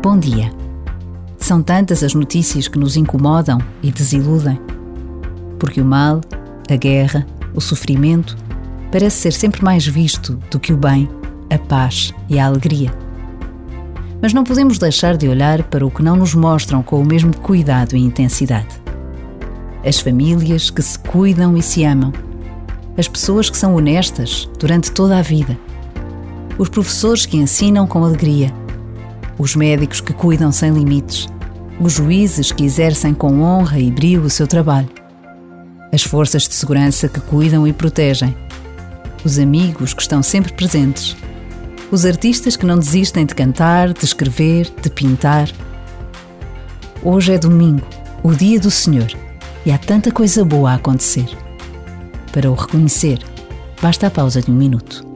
Bom dia. São tantas as notícias que nos incomodam e desiludem. Porque o mal, a guerra, o sofrimento parece ser sempre mais visto do que o bem, a paz e a alegria. Mas não podemos deixar de olhar para o que não nos mostram com o mesmo cuidado e intensidade. As famílias que se cuidam e se amam. As pessoas que são honestas durante toda a vida. Os professores que ensinam com alegria. Os médicos que cuidam sem limites. Os juízes que exercem com honra e brio o seu trabalho. As forças de segurança que cuidam e protegem. Os amigos que estão sempre presentes os artistas que não desistem de cantar, de escrever, de pintar. Hoje é domingo, o dia do Senhor, e há tanta coisa boa a acontecer. Para o reconhecer, basta a pausa de um minuto.